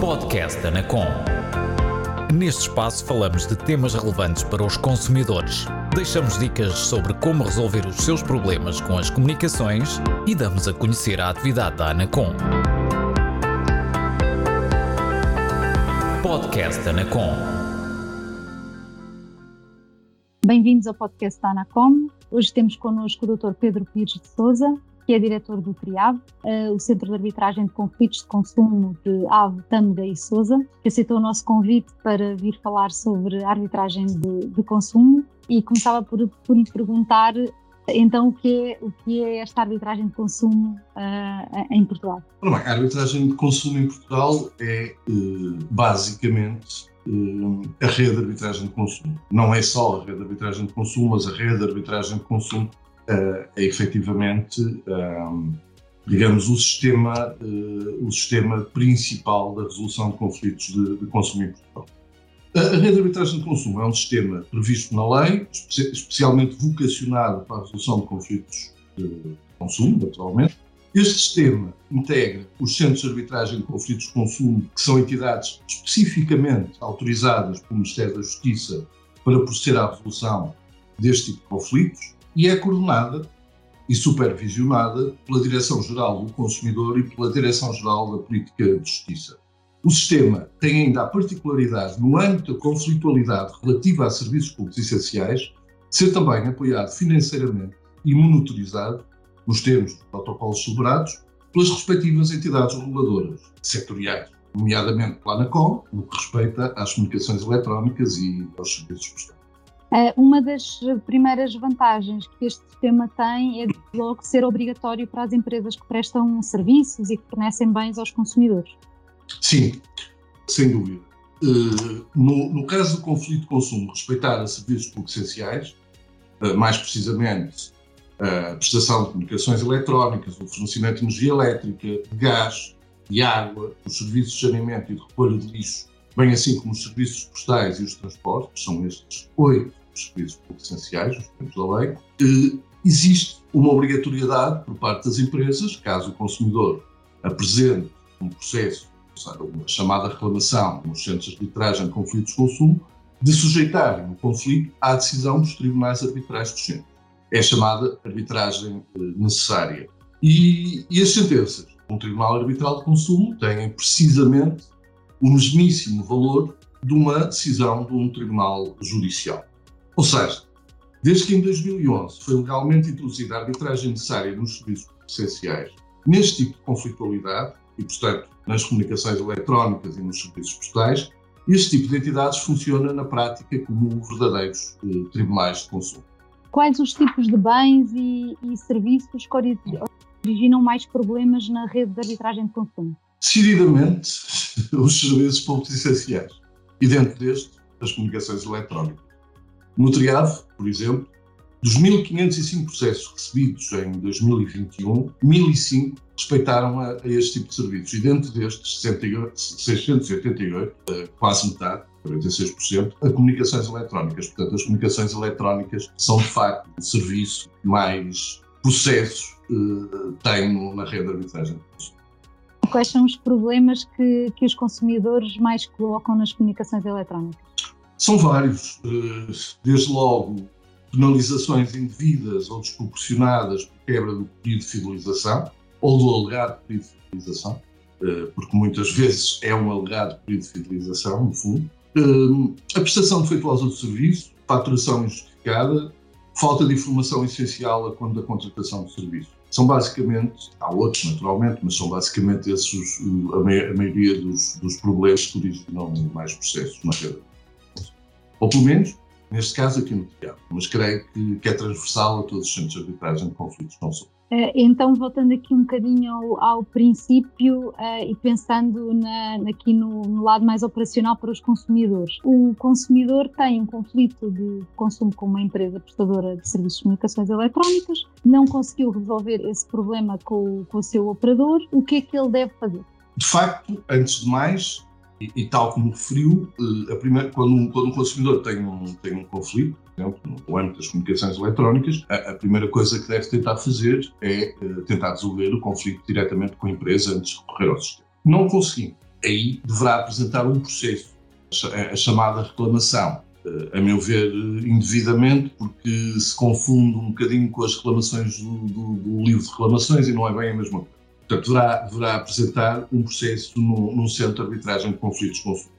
Podcast Anacom. Neste espaço falamos de temas relevantes para os consumidores. Deixamos dicas sobre como resolver os seus problemas com as comunicações e damos a conhecer a atividade da Anacom. Podcast Anacom. Bem-vindos ao podcast da Anacom. Hoje temos connosco o Dr. Pedro Pires de Souza, que é diretor do TRIAV, uh, o Centro de Arbitragem de Conflitos de Consumo de Ave, Tâmega e Souza, que aceitou o nosso convite para vir falar sobre arbitragem de, de consumo e começava por, por lhe perguntar então o que, é, o que é esta arbitragem de consumo uh, em Portugal? A arbitragem de consumo em Portugal é uh, basicamente a rede de arbitragem de consumo. Não é só a rede de arbitragem de consumo, mas a rede de arbitragem de consumo é efetivamente, um, digamos, o sistema, uh, o sistema principal da resolução de conflitos de, de consumo em Portugal. A, rede de arbitragem de consumo é um sistema previsto na lei, espe especialmente vocacionado para a resolução de conflitos de consumo, naturalmente. Este sistema integra os centros de arbitragem de conflitos de consumo, que são entidades especificamente autorizadas pelo Ministério da Justiça para proceder à resolução deste tipo de conflitos e é coordenada e supervisionada pela Direção-Geral do Consumidor e pela Direção-Geral da Política de Justiça. O sistema tem ainda a particularidade, no âmbito da conflitualidade relativa a serviços públicos essenciais, de ser também apoiado financeiramente e monitorizado, nos termos dos protocolos celebrados, pelas respectivas entidades reguladoras setoriais, nomeadamente pela ANACOM, no que respeita às comunicações eletrónicas e aos serviços prestados. Uh, uma das primeiras vantagens que este sistema tem é de logo ser obrigatório para as empresas que prestam serviços e que fornecem bens aos consumidores. Sim, sem dúvida. Uh, no, no, caso do conflito de consumo, respeitar a serviços públicos essenciais, mais precisamente a prestação de comunicações eletrónicas, o fornecimento de energia elétrica, de gás, de água, os serviços de saneamento e de recolha de lixo, bem assim como os serviços postais e os transportes, são estes oito os serviços essenciais, os termos da lei, eh, existe uma obrigatoriedade por parte das empresas, caso o consumidor apresente um processo, uma chamada reclamação nos centros de arbitragem de conflitos de consumo, de sujeitarem o conflito à decisão dos tribunais arbitrais do centro. É chamada arbitragem eh, necessária. E, e as sentenças um tribunal arbitral de consumo têm precisamente o mesmíssimo valor de uma decisão de um tribunal judicial. Ou seja, desde que em 2011 foi legalmente introduzida a arbitragem necessária nos serviços essenciais, neste tipo de conflitualidade, e portanto nas comunicações eletrónicas e nos serviços postais, este tipo de entidades funciona na prática como verdadeiros eh, tribunais de consumo. Quais os tipos de bens e, e serviços que originam mais problemas na rede de arbitragem de consumo? Decididamente, os serviços públicos essenciais. E dentro deste, as comunicações eletrónicas. No triado, por exemplo, dos 1.505 processos recebidos em 2021, 1.005 respeitaram a, a, este tipo de serviços. E dentro destes 688, eh, quase metade, 46%, a comunicações eletrónicas. Portanto, as comunicações eletrónicas são, de facto, o serviço que mais processos uh, tem na rede de arbitragem. Quais são os problemas que, que os consumidores mais colocam nas comunicações eletrónicas? São vários, eh, desde logo penalizações indevidas ou desproporcionadas por quebra do pedido de fidelização ou do alegado pedido de fidelização, eh, porque muitas vezes é um alegado pedido de fidelização, no fundo. Eh, a prestação defeituosa do serviço, faturação injustificada, falta de informação essencial a quando da contratação do serviço. São basicamente, há outros naturalmente, mas são basicamente esses a, maioria dos, dos problemas que originam mais processos na rede ou pelo menos, neste caso aqui no teatro, mas creio que, que é transversal a todos os centros de arbitragem de conflitos não só. Eh, então, voltando aqui um bocadinho ao, ao princípio uh, e pensando na, aqui no, no, lado mais operacional para os consumidores. O consumidor tem um conflito de consumo com uma empresa prestadora de serviços de comunicações eletrónicas, não conseguiu resolver esse problema com, com o seu operador, o que é que ele deve fazer? De facto, antes de mais, e, e, tal como referiu, eh, a primeira, quando, um, quando um consumidor tem um, tem um conflito, por exemplo, no âmbito das comunicações eletrónicas, a, a, primeira coisa que deve tentar fazer é uh, tentar resolver o conflito diretamente com a empresa antes de recorrer ao sistema. Não conseguindo, aí deverá apresentar um processo, a chamada reclamação. A meu ver, indevidamente, porque se confunde um bocadinho com as reclamações do, do, do livro de reclamações e não é bem a mesma coisa. Portanto, deverá, deverá apresentar um processo no, num centro de arbitragem de conflitos de consumo.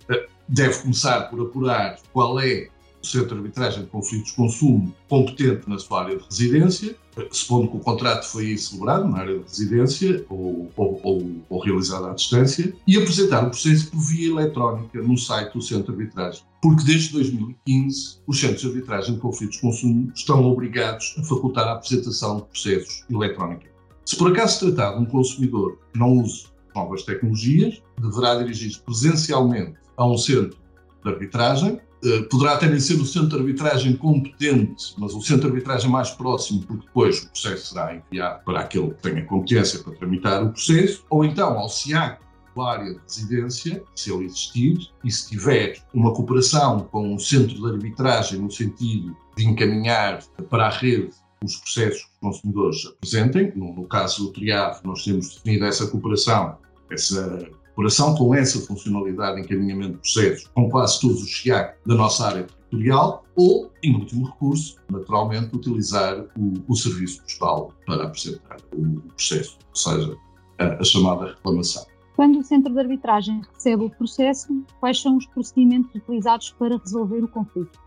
Deve começar por apurar qual é o Centro de Arbitragem de Conflitos de Consumo competente na sua área de residência, supondo que o contrato foi celebrado na área de residência ou, ou, ou, ou, realizado à distância, e apresentar o processo por via eletrónica no site do Centro de Arbitragem. Porque desde 2015 os centros de arbitragem de conflitos de consumo estão obrigados a facultar a apresentação de processos eletrónicos. Se por acaso se tratar de um consumidor que não use novas tecnologias, deverá dirigir-se presencialmente a um centro de arbitragem. Eh, poderá nem ser o centro de arbitragem competente, mas o centro de arbitragem mais próximo, porque depois o processo será enviado para aquele que tenha competência para tramitar o processo, ou então ao SIAC, a área de residência, se ele existir, e se tiver uma cooperação com o centro de arbitragem no sentido de encaminhar para a rede os processos que os consumidores apresentem. No, no caso do TRIAV, nós temos definido essa cooperação, essa colaboração com essa funcionalidade de encaminhamento de processos com quase todos os CIAC da nossa área territorial ou, em último recurso, naturalmente, utilizar o, o serviço postal para apresentar o processo, ou seja, a, a chamada reclamação. Quando o centro de arbitragem recebe o processo, quais são os procedimentos utilizados para resolver o conflito?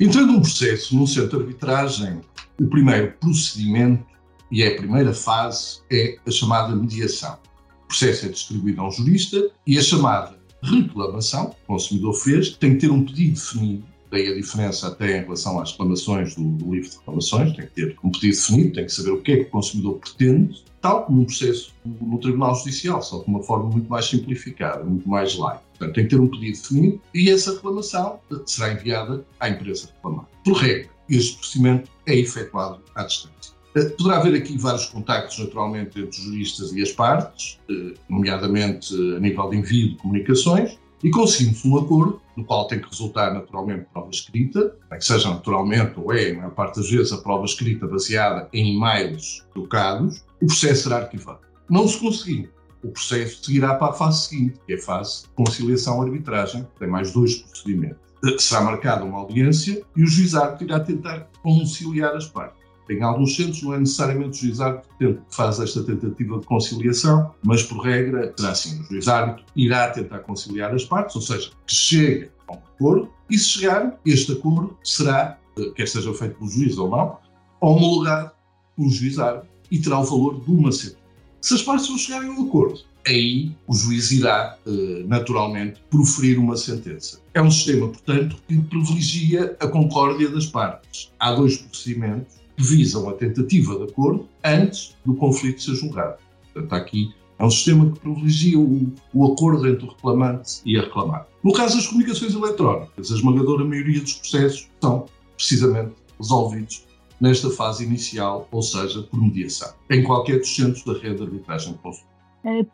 Entrando um processo no centro de arbitragem, o primeiro procedimento e é a primeira fase é a chamada mediação. O processo é distribuído a um jurista e a chamada reclamação o consumidor fez tem que ter um pedido definido, daí a diferença até em relação às reclamações do, do livro de reclamações, tem que ter um pedido definido, tem que saber o que é que o consumidor pretende, tal como um processo no Tribunal Judicial, só de uma forma muito mais simplificada, muito mais light. Portanto, tem que ter um pedido definido e essa reclamação será enviada à empresa reclamada. Por regra, este procedimento é efetuado à distância. Eh, poderá haver aqui vários contactos, naturalmente, entre os juristas e as partes, eh, nomeadamente a nível de envio de comunicações, e conseguimos um acordo, no qual tem que resultar, naturalmente, prova escrita, que seja naturalmente, ou é, a maior parte das vezes, a prova escrita baseada em e-mails trocados, o processo será arquivado. Não se conseguir, o processo seguirá para a fase seguinte, que é a fase de conciliação-arbitragem, tem mais dois procedimentos. Eh, será marcada uma audiência e o juizado irá tentar conciliar as partes. Em alguns centros não é necessariamente o juiz árbitro que faz esta tentativa de conciliação, mas por regra será assim, o juiz árbitro irá tentar conciliar as partes, ou seja, que chegue a um acordo, e se chegar, este acordo será, eh, quer seja feito pelo juiz ou não, homologado pelo juiz árbitro e terá o valor de uma sentença. Se as partes não chegarem a um acordo, aí o juiz irá, eh, naturalmente, proferir uma sentença. É um sistema, portanto, que privilegia a concórdia das partes. Há dois procedimentos que visam a tentativa de acordo antes do conflito ser julgado. Portanto, aqui é um sistema que privilegia o, o, acordo entre o reclamante e a reclamada. No caso das comunicações eletrónicas, a esmagadora maioria dos processos são precisamente resolvidos nesta fase inicial, ou seja, por mediação, em qualquer dos centros da rede de arbitragem. Eh,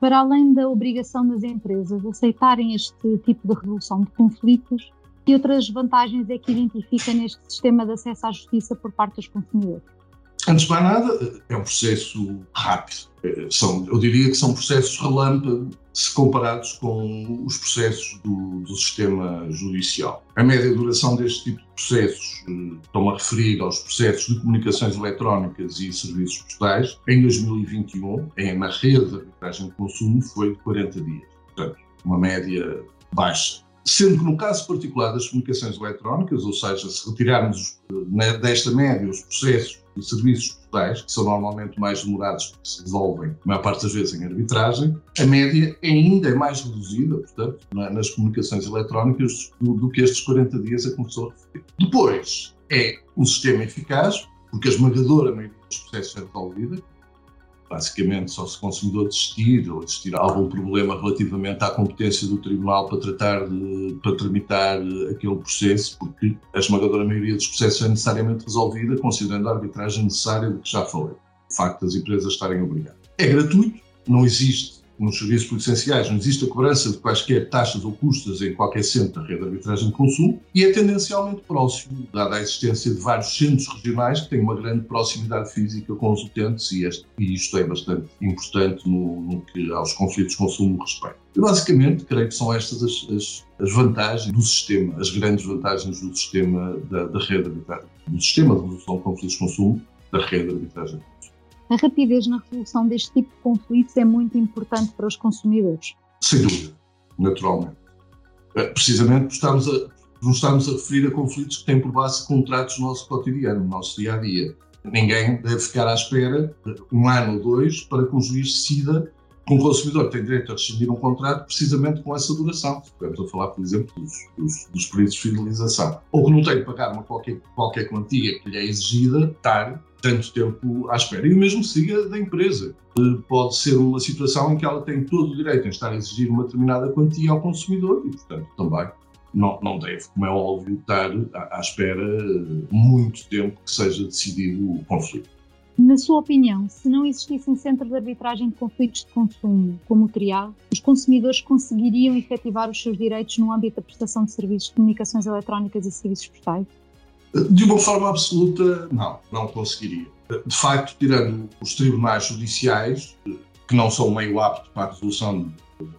para além da obrigação das empresas aceitarem este tipo de resolução de conflitos, que outras vantagens é que identifica neste sistema de acesso à justiça por parte dos consumidores? Antes de mais nada, é um processo rápido. É, são, eu diria que são processos relâmpago se comparados com os processos do, do sistema judicial. A média duração deste tipo de processos, eh, estou-me a referir aos processos de comunicações eletrónicas e serviços postais, em 2021, em, na rede de arbitragem de consumo, foi de 40 dias. Portanto, uma média baixa. Sendo que no caso particular das comunicações eletrónicas, ou seja, se retirarmos né, desta média os processos de serviços postais, que são normalmente mais demorados porque se resolvem, a maior parte das vezes, em arbitragem, a média ainda é mais reduzida, portanto, nas comunicações eletrónicas do, do que estes 40 dias a começou a referir. Depois, é um sistema eficaz, porque a esmagadora maioria dos processos é resolvida, basicamente só se consumidor desistir ou existir algum problema relativamente à competência do tribunal para tratar de, para tramitar aquele processo, porque a esmagadora maioria dos processos é necessariamente resolvida considerando a arbitragem necessária de que já falei. O facto das empresas estarem obrigadas. É gratuito, não existe nos serviços essenciais não existe a cobrança de quaisquer taxas ou custas em qualquer centro da rede de arbitragem de consumo e é tendencialmente próximo, dada a existência de vários centros regionais que têm uma grande proximidade física com os utentes e, este, e isto é bastante importante no, no, que aos conflitos de consumo respeita. Basicamente, creio que são estas as, as, as, vantagens do sistema, as grandes vantagens do sistema da, da rede de arbitragem, do sistema de resolução de conflitos de consumo da rede de arbitragem. A rapidez na resolução deste tipo de conflitos é muito importante para os consumidores. Sem dúvida, naturalmente. Eh, precisamente porque estamos a, a referir a conflitos que têm por base contratos no nosso cotidiano, no nosso dia a dia. Ninguém deve ficar à espera um ano ou dois para que um juiz decida que um consumidor tem direito a rescindir um contrato precisamente com essa duração. Estamos a falar, por exemplo, dos, dos, dos períodos de fidelização. Ou que não tem de pagar uma qualquer, qualquer quantia que lhe é exigida, estar tanto tempo à espera. E o mesmo siga da empresa. Pode ser uma situação em que ela tem todo o direito em estar a exigir uma determinada quantia ao consumidor e, portanto, também não, não deve, como é óbvio, estar à, à espera muito tempo que seja decidido o conflito. Na sua opinião, se não existissem centros de arbitragem de conflitos de consumo, como o TRIAL, os consumidores conseguiriam efetivar os seus direitos no âmbito da prestação de serviços de comunicações eletrónicas e serviços postais? De uma forma absoluta, não, não conseguiria. De facto, tirando os tribunais judiciais, que não são meio apto para a resolução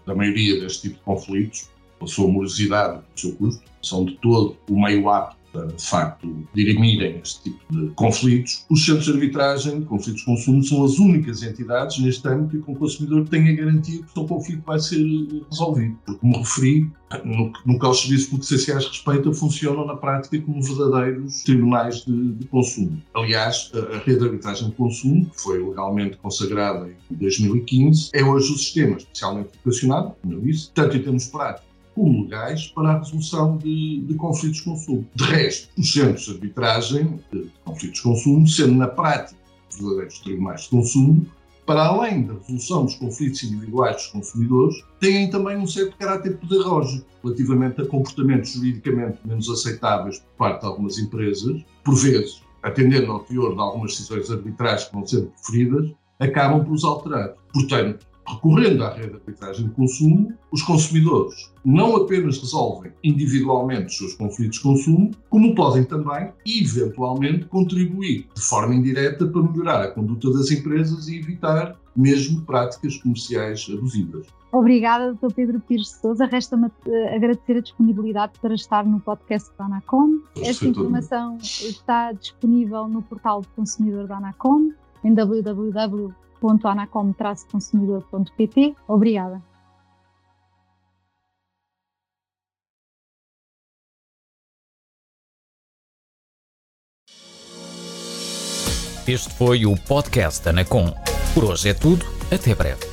da maioria deste tipo de conflitos, pela sua morosidade, pelo seu custo, são de todo o meio apto de facto, dirimirem este tipo de conflitos. Os centros de arbitragem de conflitos de consumo são as únicas entidades neste âmbito que o consumidor tenha garantia que o seu conflito vai ser resolvido. Porque, como referi, no, no que aos serviços públicos essenciais respeita, funcionam na prática como verdadeiros tribunais de, de consumo. Aliás, a, a, rede de arbitragem de consumo, que foi legalmente consagrada em 2015, é hoje o sistema especialmente vocacionado, como eu disse, tanto em termos práticos como legais para a resolução de, de, conflitos de consumo. De resto, os centros de arbitragem de conflitos de consumo, sendo na prática verdadeiros tribunais de consumo, para além da resolução dos conflitos individuais dos consumidores, têm também um certo caráter pedagógico relativamente a comportamentos juridicamente menos aceitáveis por parte de algumas empresas, por vezes, atendendo ao teor de algumas decisões arbitrais que vão sendo preferidas, acabam por os alterar. Portanto, Recorrendo à rede de arbitragem de consumo, os consumidores não apenas resolvem individualmente os seus conflitos de consumo, como podem também, eventualmente, contribuir de forma indireta para melhorar a conduta das empresas e evitar mesmo práticas comerciais abusivas. Obrigada, Dr. Pedro Pires de Souza. Resta-me eh, agradecer a disponibilidade para estar no podcast da Anacom. Esta informação está disponível no portal do consumidor da Anacom, em www www.anacom-consumidor.pt. Obrigada. Este foi o podcast Anacom. Por hoje é tudo. Até breve.